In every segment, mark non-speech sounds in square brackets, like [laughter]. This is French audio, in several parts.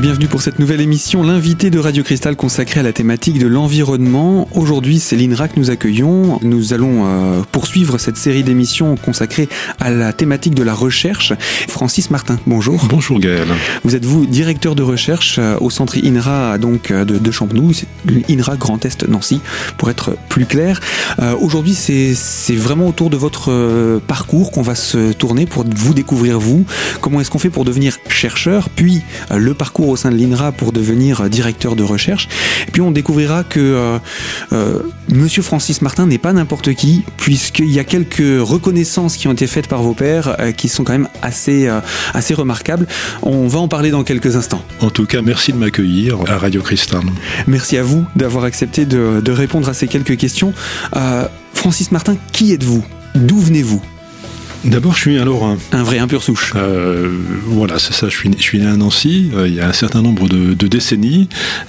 bienvenue pour cette nouvelle émission, l'invité de Radio Cristal consacré à la thématique de l'environnement. Aujourd'hui, c'est l'INRA que nous accueillons. Nous allons euh, poursuivre cette série d'émissions consacrée à la thématique de la recherche. Francis Martin, bonjour. Bonjour Gaël. Vous êtes vous directeur de recherche euh, au centre INRA donc euh, de, de Champenoux, INRA Grand Est Nancy, pour être plus clair. Aujourd'hui, c'est vraiment autour de votre parcours qu'on va se tourner pour vous découvrir vous. Comment est-ce qu'on fait pour devenir chercheur, puis le parcours au sein de l'INRA pour devenir directeur de recherche. Et puis on découvrira que euh, euh, Monsieur Francis Martin n'est pas n'importe qui, puisqu'il y a quelques reconnaissances qui ont été faites par vos pairs euh, qui sont quand même assez, assez remarquables. On va en parler dans quelques instants. En tout cas, merci de m'accueillir à Radio Cristal. Merci à vous d'avoir accepté de, de, répondre à ces quelques questions. Francis Martin, qui êtes-vous? D'où venez-vous? D'abord, je suis un Lorrain. Un vrai, un pur souche. Euh, voilà, c'est ça. Je suis, je suis né à Nancy euh, il y a un certain nombre de, décennies.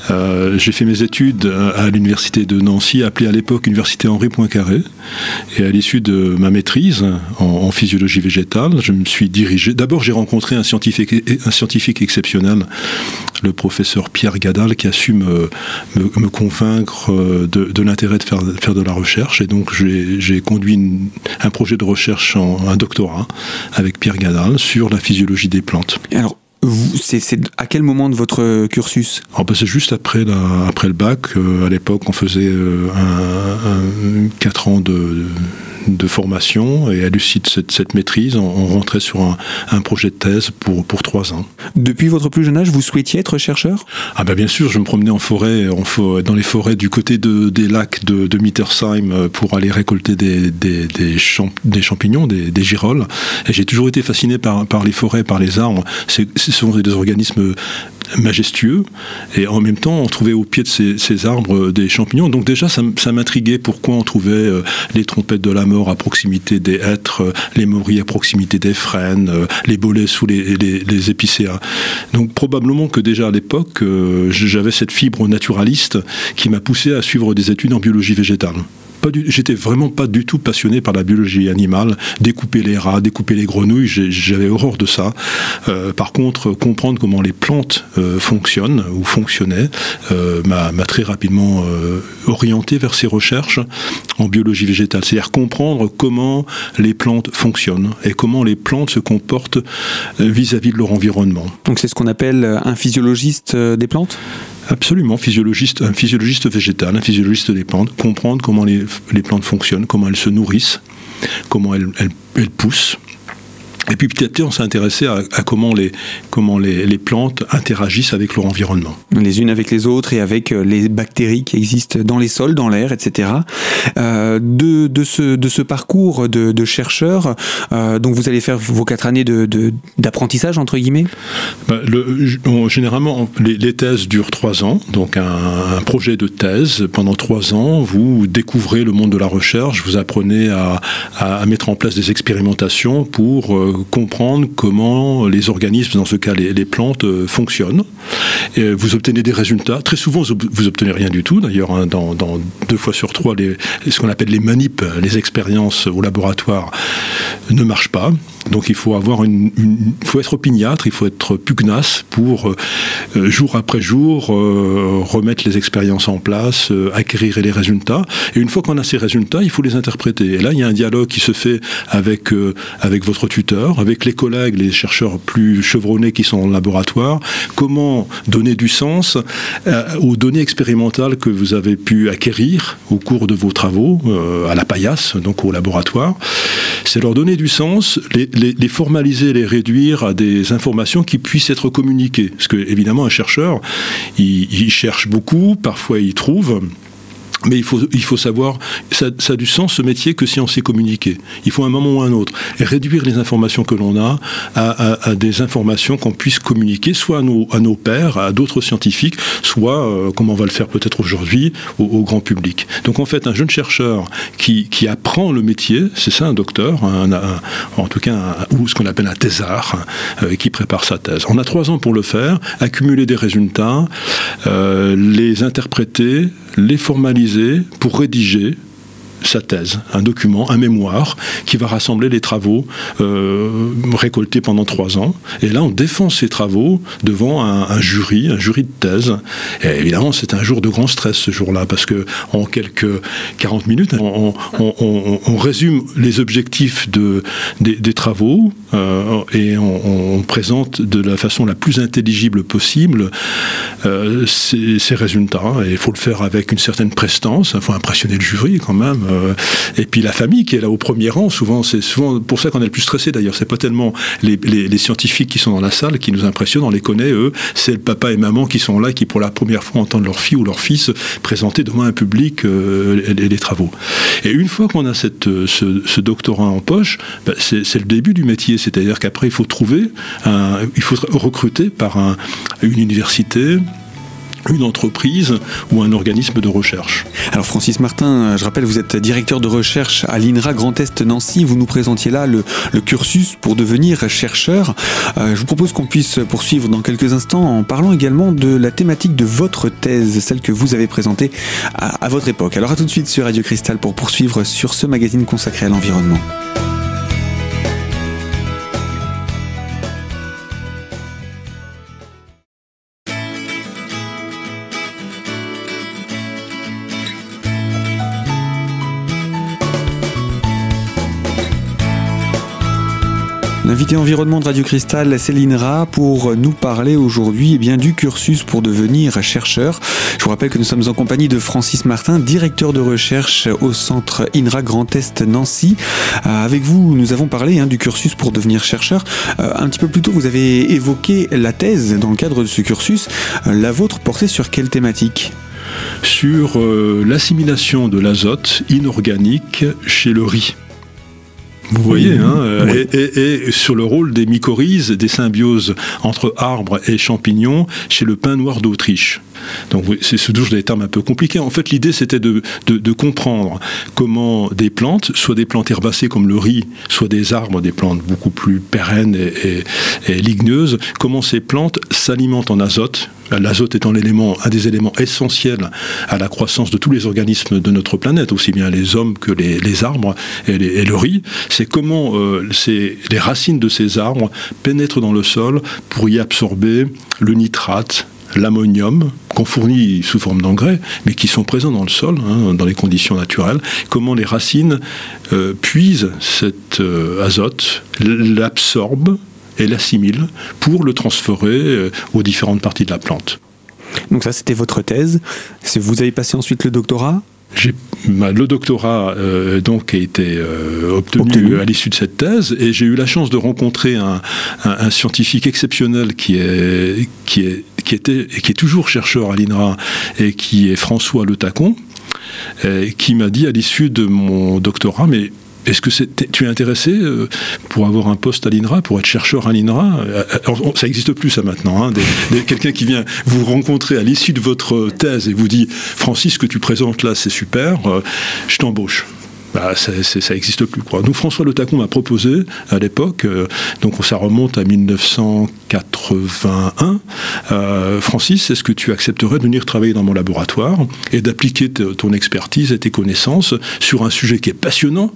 Euh, j'ai fait mes études à l'université de Nancy, appelée à l'époque Université Henri Poincaré. Et à l'issue de ma maîtrise en, physiologie végétale, je me suis dirigé. D'abord, j'ai rencontré un scientifique, un scientifique exceptionnel, le professeur Pierre Gadal, qui a su me, convaincre de, de l'intérêt de faire, de la recherche. Et donc, j'ai conduit un projet de recherche en un doctorat avec Pierre Gadal sur la physiologie des plantes. C'est à quel moment de votre cursus? Ah, ben, C'est juste après, après le bac. Euh, à l'époque, on faisait euh, un, 4 ans de, de formation et à l'issue de cette, maîtrise, on, rentrait sur un, projet de thèse pour, pour trois ans. Depuis votre plus jeune âge, vous souhaitiez être chercheur? Ah ben bien sûr, je me promenais en forêt, en, dans les forêts du côté de, des lacs de, de Mittersheim euh, pour aller récolter des, des, des, champignons, des, des girolles. Et j'ai toujours été fasciné par, par les forêts, par les arbres. Ce sont des organismes majestueux et en même temps on trouvait au pied de ces, arbres des champignons. Donc déjà ça, m'intriguait pourquoi on trouvait euh, les trompettes de la mort à proximité des hêtres euh, les morilles à proximité des frênes euh, les bolets sous les, les, épicéas. Donc probablement que déjà à l'époque j'avais cette fibre naturaliste qui m'a poussé à suivre des études en biologie végétale j'étais vraiment pas du tout passionné par la biologie animale. Découper les rats, découper les grenouilles, j'avais horreur de ça. Euh, par contre, comprendre comment les plantes euh, fonctionnent ou fonctionnaient euh, m'a très rapidement orienté vers ces recherches en biologie végétale. C'est-à-dire comprendre comment les plantes fonctionnent et comment les plantes se comportent vis-à-vis -vis de leur environnement. Donc c'est ce qu'on appelle un physiologiste des plantes? Absolument, un physiologiste végétal, un physiologiste des plantes, comprendre comment les, plantes fonctionnent, comment elles se nourrissent, comment elles poussent, et puis petit à petit, on s'est intéressé à, comment, les, comment les, les, plantes interagissent avec leur environnement. Les unes avec les autres et avec euh, les bactéries qui existent dans les sols, dans l'air, etc. Euh, de, de, ce, de ce parcours de, de chercheur, euh, donc vous allez faire vos quatre années d'apprentissage, entre guillemets? Bah, le, Généralement, les, thèses durent trois ans. Donc un, un, projet de thèse, pendant trois ans, vous découvrez le monde de la recherche, vous apprenez à, à, mettre en place des expérimentations pour... Euh, comprendre comment les organismes, dans ce cas les, plantes, euh, fonctionnent. Vous obtenez des résultats. Très souvent, vous obtenez rien du tout. D'ailleurs, hein, dans, deux fois sur trois, ce qu'on appelle les manips, les expériences au laboratoire, ne marchent pas. Donc il faut avoir une, faut être opiniâtre, il faut être pugnace pour euh, euh, jour après jour remettre les expériences en place, acquérir les résultats. Et une fois qu'on a ces résultats, il faut les interpréter. Et là, il y a un dialogue qui se fait avec avec votre tuteur, avec les collègues, les chercheurs plus chevronnés qui sont en laboratoire. Comment donner du sens euh, aux données expérimentales que vous avez pu acquérir au cours de vos travaux euh, à la paillasse, donc au laboratoire. C'est leur donner du sens, les, formaliser, les réduire à des informations qui puissent être communiquées. Parce que, évidemment, un chercheur, il cherche beaucoup, parfois il trouve. Mais il faut, il faut savoir, ça, a du sens ce métier que si on sait communiquer. Il faut un moment ou un autre. Réduire les informations que l'on a à, à, des informations qu'on puisse communiquer, soit à nos, à nos pairs, à d'autres scientifiques, soit, euh, comme on va le faire peut-être aujourd'hui, au, grand public. Donc en fait, un jeune chercheur qui, qui apprend le métier, c'est ça un docteur, un, en tout cas, ou ce qu'on appelle un thésard, euh, qui prépare sa thèse. On a trois ans pour le faire, accumuler des résultats, euh, les interpréter, les formaliser pour rédiger sa thèse, un document, un mémoire qui va rassembler les travaux euh, récoltés pendant trois ans. Et là, on défend ces travaux devant un, jury, un jury de thèse. Et évidemment, c'est un jour de grand stress ce jour-là, parce que en quelques 40 minutes, on, résume les objectifs de, des, travaux euh, et on, présente de la façon la plus intelligible possible euh, ces, résultats. Et il faut le faire avec une certaine prestance, il faut impressionner le jury quand même. Euh, et puis la famille qui est là au premier rang, souvent, c'est souvent pour ça qu'on est le plus stressé d'ailleurs. C'est pas tellement les, scientifiques qui sont dans la salle qui nous impressionnent, on les connaît eux. C'est le papa et maman qui sont là, qui pour la première fois entendent leur fille ou leur fils présenter devant un public les, travaux. Et une fois qu'on a cette, ce, doctorat en poche, ben, c'est le début du métier. C'est-à-dire qu'après, il faut trouver, il faut recruter par un, une université, une entreprise ou un organisme de recherche. Alors Francis Martin, je rappelle, vous êtes directeur de recherche à l'INRA Grand Est Nancy. Vous nous présentiez là le, cursus pour devenir chercheur. Euh, je vous propose qu'on puisse poursuivre dans quelques instants en parlant également de la thématique de votre thèse, celle que vous avez présentée à, à votre époque. Alors à tout de suite sur Radio Cristal pour poursuivre sur ce magazine consacré à l'environnement. L'invité environnement de Radio Cristal, Céline Ra, pour nous parler aujourd'hui eh bien du cursus pour devenir chercheur. Je vous rappelle que nous sommes en compagnie de Francis Martin, directeur de recherche au centre INRA Grand Est Nancy. Euh, avec vous, nous avons parlé hein, du cursus pour devenir chercheur. Euh, un petit peu plus tôt, vous avez évoqué la thèse dans le cadre de ce cursus. Euh, la vôtre portait sur quelle thématique? Sur l'assimilation de l'azote inorganique chez le riz. Vous voyez, hein, euh, et, sur le rôle des mycorhizes, des symbioses entre arbres et champignons chez le pin noir d'Autriche. Donc c'est toujours des termes un peu compliqués. En fait, l'idée c'était de, de, comprendre comment des plantes, soit des plantes herbacées comme le riz, soit des arbres, des plantes beaucoup plus pérennes et, et ligneuses, comment ces plantes s'alimentent en azote, l'azote étant un des éléments essentiels à la croissance de tous les organismes de notre planète, aussi bien les hommes que les, arbres et, le riz, c'est comment euh, les racines de ces arbres pénètrent dans le sol pour y absorber le nitrate, l'ammonium, qu'on fournit sous forme d'engrais, mais qui sont présents dans le sol, hein, dans les conditions naturelles, comment les racines euh, puisent cet euh, azote, l'absorbent et l'assimile pour le transférer euh, aux différentes parties de la plante. Donc ça, c'était votre thèse. Vous avez passé ensuite le doctorat? Le doctorat euh, donc a été euh, obtenu, à l'issue de cette thèse et j'ai eu la chance de rencontrer un, scientifique exceptionnel qui est qui est qui était et qui est toujours chercheur à l'INRA et qui est François Le Tacon qui m'a dit à l'issue de mon doctorat mais est-ce que tu es intéressé euh, pour avoir un poste à l'INRA, pour être chercheur à l'INRA? Euh, Ça n'existe plus ça maintenant. Hein, quelqu'un qui vient vous rencontrer à l'issue de votre thèse et vous dit Francis, ce que tu présentes là, c'est super, euh, je t'embauche bah, ça n'existe plus. Quoi. Nous, François Le Tacon m'a proposé à l'époque, euh, donc ça remonte à 1981, euh, Francis, est-ce que tu accepterais de venir travailler dans mon laboratoire et d'appliquer ton expertise et tes connaissances sur un sujet qui est passionnant,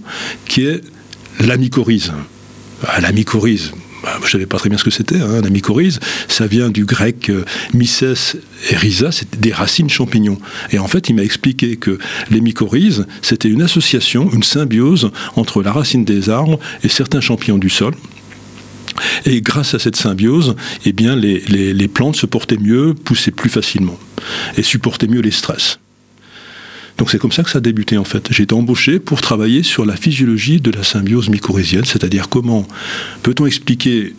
qui est la mycorhize ah, la mycorhize, bah, je ne savais pas très bien ce que c'était, hein, la mycorhize. Ça vient du grec euh, myces et rhiza, c'est des racines champignons. Et en fait, il m'a expliqué que les mycorhizes, c'était une association, une symbiose entre la racine des arbres et certains champignons du sol. Et grâce à cette symbiose, eh bien, les, les plantes se portaient mieux, poussaient plus facilement et supportaient mieux les stress. Donc c'est comme ça que ça a débuté en fait. J'ai été embauché pour travailler sur la physiologie de la symbiose mycorhizienne, c'est-à-dire comment peut-on expliquer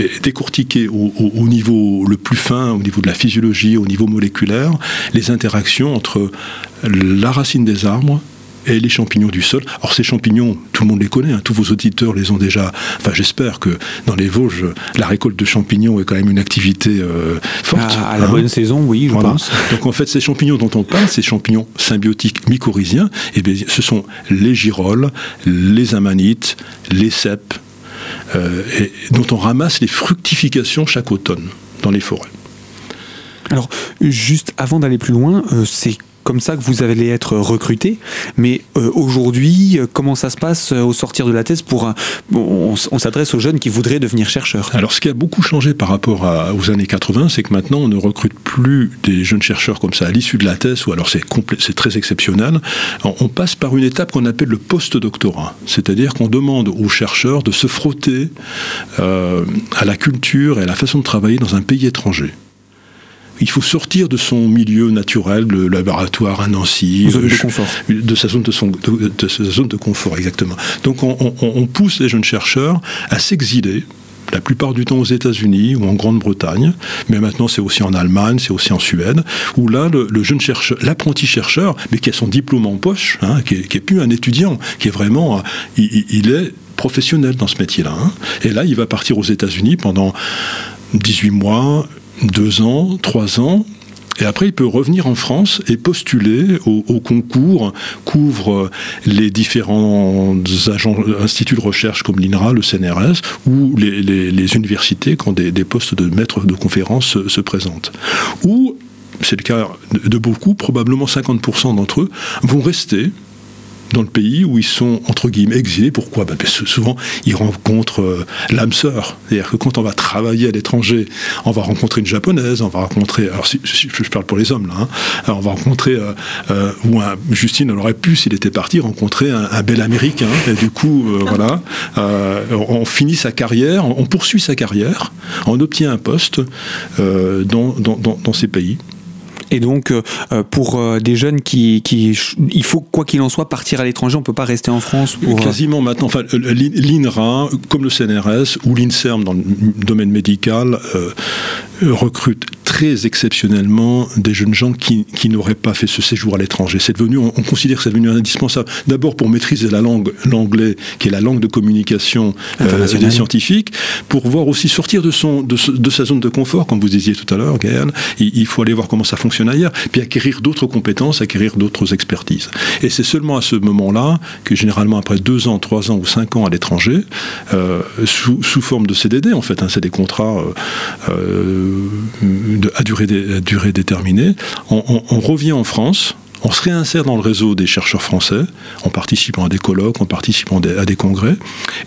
euh, décortiquer au, au, niveau le plus fin, au niveau de la physiologie, au niveau moléculaire, les interactions entre la racine des arbres et les champignons du sol. Alors ces champignons, tout le monde les connaît, hein, tous vos auditeurs les ont déjà. Enfin, j'espère que dans les Vosges, la récolte de champignons est quand même une activité euh, forte. À, la hein. bonne saison, oui, je pense. Donc en fait, ces champignons dont on parle, ces champignons symbiotiques mycorhiziens, eh bien, ce sont les girolles, les amanites, les cèpes, euh, et, dont on ramasse les fructifications chaque automne dans les forêts. Alors, juste avant d'aller plus loin, euh, c'est comme ça que vous allez être recruté. Mais aujourd'hui, comment ça se passe au sortir de la thèse pour on, s'adresse aux jeunes qui voudraient devenir chercheurs Alors, ce qui a beaucoup changé par rapport aux années 80, c'est que maintenant, on ne recrute plus des jeunes chercheurs comme ça à l'issue de la thèse, ou alors c'est très exceptionnel. On passe par une étape qu'on appelle le post-doctorat, c'est-à-dire qu'on demande aux chercheurs de se frotter à la culture et à la façon de travailler dans un pays étranger. Il faut sortir de son milieu naturel, le laboratoire à Nancy, zone de, euh, confort. de sa zone de, son, de, sa zone de confort, exactement. Donc on, pousse les jeunes chercheurs à s'exiler, la plupart du temps aux États-Unis ou en Grande-Bretagne, mais maintenant c'est aussi en Allemagne, c'est aussi en Suède, où là le, jeune chercheur, l'apprenti chercheur, mais qui a son diplôme en poche, hein, qui, est, plus un étudiant, qui est vraiment, il, est professionnel dans ce métier-là. Hein. Et là, il va partir aux États-Unis pendant 18 mois, deux ans, trois ans, et après, il peut revenir en France et postuler au, concours, couvre les différents instituts de recherche comme l'INRA, le CNRS, ou les, universités quand des, postes de maître de conférence se, présentent. Ou, c'est le cas de beaucoup, probablement 50% d'entre eux vont rester dans le pays où ils sont entre guillemets exilés. Pourquoi? Ben, Parce que souvent ils rencontrent euh, l'âme sœur. C'est-à-dire que quand on va travailler à l'étranger, on va rencontrer une japonaise, on va rencontrer. Alors si, je parle pour les hommes là, hein, on va rencontrer euh, euh, ou un Justine aurait pu s'il était parti rencontrer un, bel américain. Et du coup [laughs] voilà, on finit sa carrière, on poursuit sa carrière, on obtient un poste dans, dans, dans ces pays. Et donc, euh, euh, pour euh, des jeunes qui, qui, il faut quoi qu'il en soit partir à l'étranger, on peut pas rester en France. Pour... Quasiment maintenant. Enfin, l'INRA, comme le CNRS ou l'INSERM dans le domaine médical, recrute très exceptionnellement des jeunes gens qui, qui n'auraient pas fait ce séjour à l'étranger. C'est devenu, on, considère que c'est devenu indispensable. D'abord pour maîtriser la langue, l'anglais, qui est la langue de communication euh, des scientifiques, pour voir aussi sortir de, son, de, de, sa zone de confort, comme vous disiez tout à l'heure, Gaël. Il, il, faut aller voir comment ça fonctionne ailleurs, puis acquérir d'autres compétences, acquérir d'autres expertises. Et c'est seulement à ce moment-là que généralement après deux ans, trois ans ou cinq ans à l'étranger, euh, sous, forme de CDD en fait, hein, c'est des contrats euh, euh à, durée déterminée. on revient en France on se réinsère dans le réseau des chercheurs français en participant à des colloques, en participant à des congrès.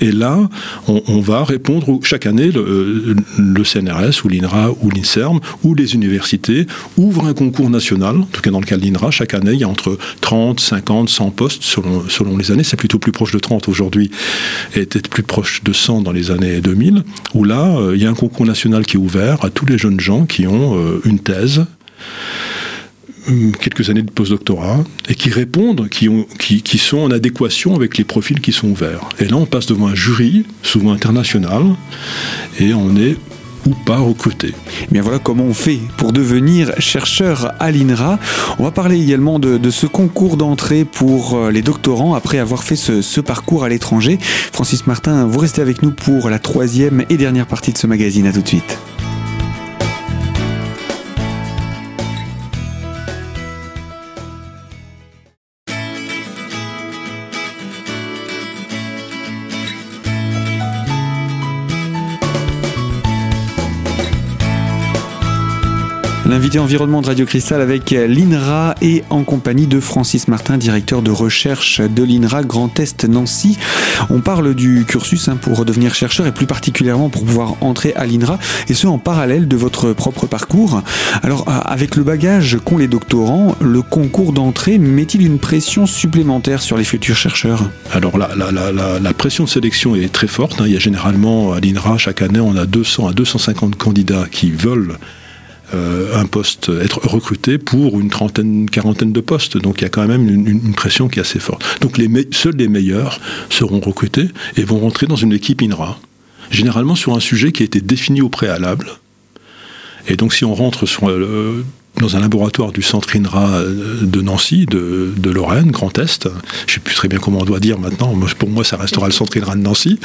Et là, on, va répondre chaque année, le, CNRS ou l'INRA ou l'INSERM ou les universités ouvrent un concours national. En tout cas, dans le cas de l'INRA, chaque année, il y a entre 30, 50, 100 postes selon, selon les années. C'est plutôt plus proche de 30 aujourd'hui et peut-être plus proche de 100 dans les années 2000, où là, euh, il y a un concours national qui est ouvert à tous les jeunes gens qui ont euh, une thèse quelques années de postdoctorat et qui répondent, qui, ont, qui, sont en adéquation avec les profils qui sont ouverts. Et là, on passe devant un jury, souvent international, et on est ou pas recruté. Bien voilà comment on fait pour devenir chercheur à l'INRA. On va parler également de, de ce concours d'entrée pour euh, les doctorants après avoir fait ce, ce parcours à l'étranger. Francis Martin, vous restez avec nous pour la troisième et dernière partie de ce magazine. À tout de suite. L'invité environnement de Radio Cristal avec l'INRA et en compagnie de Francis Martin, directeur de recherche de l'INRA Grand Est Nancy. On parle du cursus hein, pour devenir chercheur et plus particulièrement pour pouvoir entrer à l'INRA et ce en parallèle de votre propre parcours. Alors euh, avec le bagage qu'ont les doctorants, le concours d'entrée met-il une pression supplémentaire sur les futurs chercheurs? Alors la, la, pression de sélection est très forte. Hein. Il y a généralement à l'INRA chaque année on a 200 à 250 candidats qui veulent un poste, être recruté pour une trentaine, quarantaine de postes. Donc il y a quand même une, pression qui est assez forte. Donc seuls les meilleurs seront recrutés et vont rentrer dans une équipe INRA, généralement sur un sujet qui a été défini au préalable. Et donc si on rentre sur, euh, dans un laboratoire du centre INRA euh, de Nancy, de, Lorraine, Grand Est. Je ne sais plus très bien comment on doit dire maintenant. Pour moi, ça restera le centre INRA de Nancy.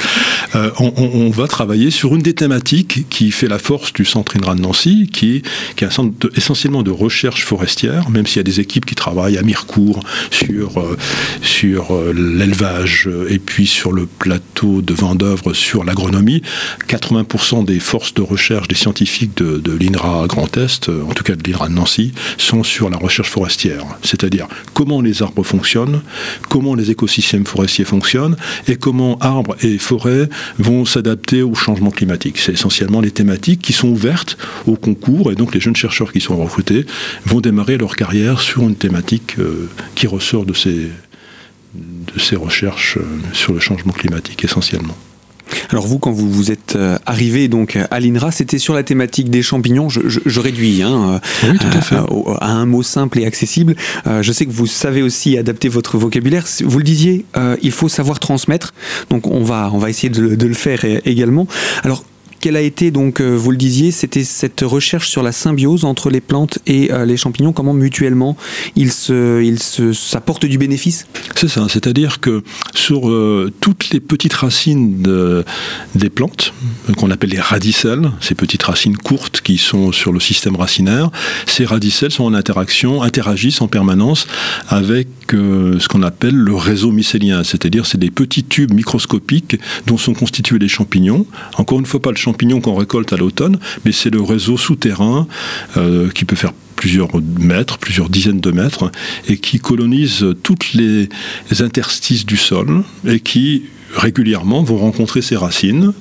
Euh, on, va travailler sur une des thématiques qui fait la force du centre INRA de Nancy, qui, qui est un centre essentiellement de recherche forestière, même s'il y a des équipes qui travaillent à Mirecourt sur, euh, sur l'élevage et puis sur le plateau de Vendœuvre sur l'agronomie. 80% des forces de recherche des scientifiques de, de l'INRA Grand Est, en tout cas de l'INRA de Nancy sont sur la recherche forestière, c'est-à-dire comment les arbres fonctionnent, comment les écosystèmes forestiers fonctionnent et comment arbres et forêts vont s'adapter au changement climatique. C'est essentiellement les thématiques qui sont ouvertes au concours et donc les jeunes chercheurs qui sont recrutés vont démarrer leur carrière sur une thématique euh, qui ressort de ces, recherches euh, sur le changement climatique essentiellement. Alors vous, quand vous vous êtes euh, arrivé donc à l'INRA, c'était sur la thématique des champignons. Je, réduis hein, à, un mot simple et accessible. je sais que vous savez aussi adapter votre vocabulaire. Vous le disiez, il faut savoir transmettre. Donc on va on va essayer de, de le faire également. Alors quelle a été donc, euh, vous le disiez, c'était cette recherche sur la symbiose entre les plantes et euh, les champignons, comment mutuellement ils se, ils se, ça porte du bénéfice? C'est ça, c'est-à-dire que sur euh, toutes les petites racines des plantes, qu'on appelle les radicelles, ces petites racines courtes qui sont sur le système racinaire, ces radicelles sont en interaction, interagissent en permanence avec ce qu'on appelle le réseau mycélien, c'est-à-dire c'est des petits tubes microscopiques dont sont constitués les champignons. Encore une fois, pas le champignon qu'on récolte à l'automne, mais c'est le réseau souterrain euh, qui peut faire plusieurs mètres, plusieurs dizaines de mètres, et qui colonise toutes les interstices du sol et qui régulièrement vont rencontrer ces racines.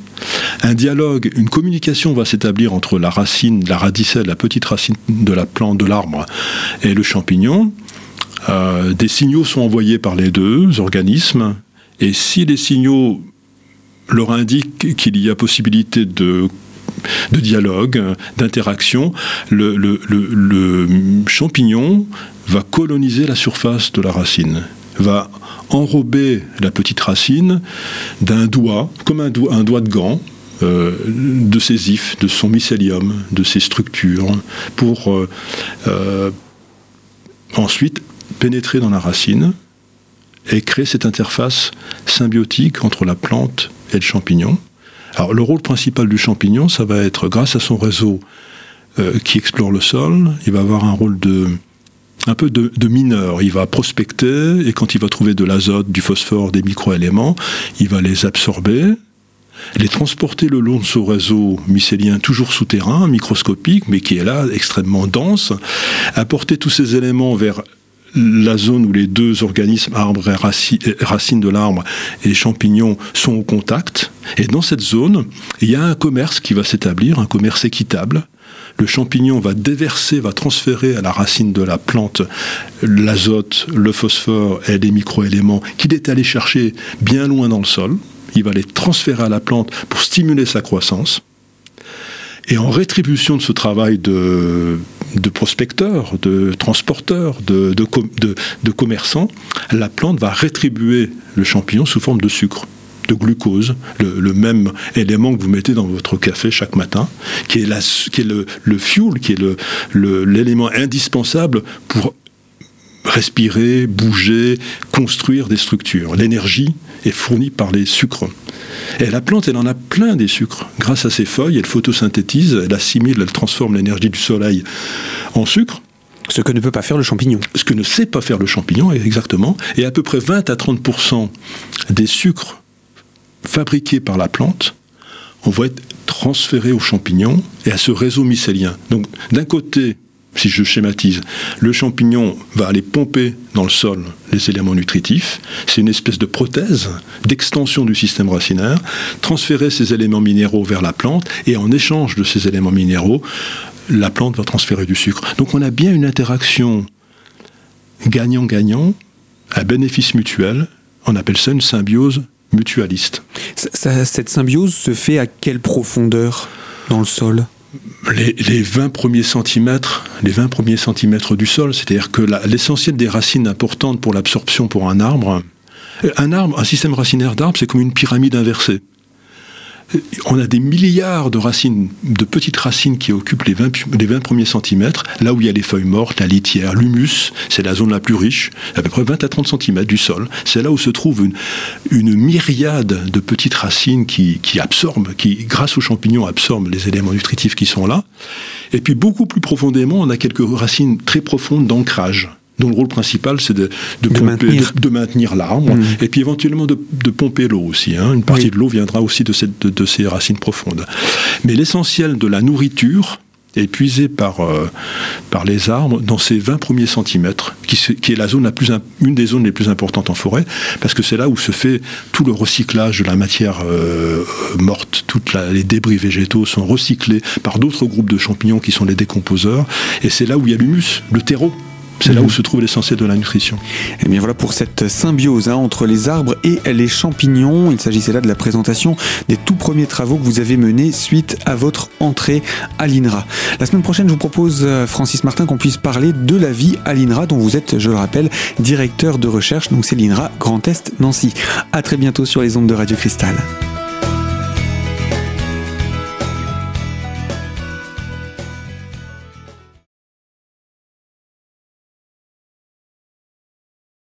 Un dialogue, une communication va s'établir entre la racine, la radicelle, la petite racine de la plante, de l'arbre et le champignon. Euh, des signaux sont envoyés par les deux organismes, et si les signaux leur indique qu'il y a possibilité de dialogue, d'interaction, le, champignon va coloniser la surface de la racine, va enrober la petite racine d'un doigt, comme un doigt, de gant, euh, de ses ifs, de son mycélium, de ses structures, pour euh, euh, ensuite pénétrer dans la racine et créer cette interface symbiotique entre la plante et le champignon. Alors le rôle principal du champignon, ça va être grâce à son réseau euh, qui explore le sol, il va avoir un rôle de un peu de, mineur. Il va prospecter et quand il va trouver de l'azote, du phosphore, des microéléments, il va les absorber, les transporter le long de ce réseau mycélien toujours souterrain, microscopique, mais qui est là, extrêmement dense, apporter tous ces éléments vers la zone où les deux organismes, arbre et racine de l'arbre et champignons, sont au contact. Et dans cette zone, il y a un commerce qui va s'établir, un commerce équitable. Le champignon va déverser, va transférer à la racine de la plante l'azote, le phosphore et les microéléments qu'il est allé chercher bien loin dans le sol. Il va les transférer à la plante pour stimuler sa croissance. Et en rétribution de ce travail de, prospecteurs, de transporteurs, de, commerçants, la plante va rétribuer le champignon sous forme de sucre de glucose, le, même élément que vous mettez dans votre café chaque matin, qui est, le fuel, qui est l'élément indispensable pour respirer, bouger, construire des structures. L'énergie est fournie par les sucres. Et la plante, elle en a plein des sucres. Grâce à ses feuilles, elle photosynthétise, elle assimile, elle transforme l'énergie du soleil en sucre. Ce que ne peut pas faire le champignon. Ce que ne sait pas faire le champignon, exactement. Et à peu près 20 à 30% des sucres fabriqués par la plante vont être transférés au champignon et à ce réseau mycélien. Donc d'un côté, si je schématise, le champignon va aller pomper dans le sol les éléments nutritifs. C'est une espèce de prothèse d'extension du système racinaire, transférer ces éléments minéraux vers la plante et en échange de ces éléments minéraux, la plante va transférer du sucre. Donc on a bien une interaction gagnant-gagnant à bénéfice mutuel. On appelle ça une symbiose mutualiste. cette symbiose se fait à quelle profondeur dans le sol? Les, 20 premiers centimètres, les 20 premiers centimètres du sol, c'est-à-dire que l'essentiel des racines importantes pour l'absorption pour un arbre, un arbre, un système racinaire d'arbre, c'est comme une pyramide inversée on a des milliards de racines, de petites racines qui occupent les 20, premiers centimètres, là où il y a les feuilles mortes, la litière, l'humus, c'est la zone la plus riche, à peu près 20 à 30 centimètres du sol. C'est là où se trouve une, myriade de petites racines qui, absorbent, qui, grâce aux champignons, absorbent les éléments nutritifs qui sont là. Et puis beaucoup plus profondément, on a quelques racines très profondes d'ancrage dont le rôle principal c'est de, maintenir, l'arbre, mm. et puis éventuellement de, pomper l'eau aussi. Hein. Une partie de l'eau viendra aussi de, ces racines profondes. Mais l'essentiel de la nourriture est puisée par, euh, par les arbres dans ces 20 premiers centimètres, qui, qui est la zone la plus, une des zones les plus importantes en forêt, parce que c'est là où se fait tout le recyclage de la matière euh, morte. Tous les débris végétaux sont recyclés par d'autres groupes de champignons qui sont les décomposeurs, et c'est là où il y a l'humus, le terreau c'est là où se trouve l'essentiel de la nutrition. Et eh bien voilà pour cette symbiose hein, entre les arbres et les champignons. Il s'agissait là de la présentation des tout premiers travaux que vous avez menés suite à votre entrée à l'INRA. La semaine prochaine, je vous propose, euh, Francis Martin, qu'on puisse parler de la vie à l'INRA, dont vous êtes, je le rappelle, directeur de recherche. Donc c'est l'INRA Grand Est Nancy. À très bientôt sur les ondes de Radio Cristal.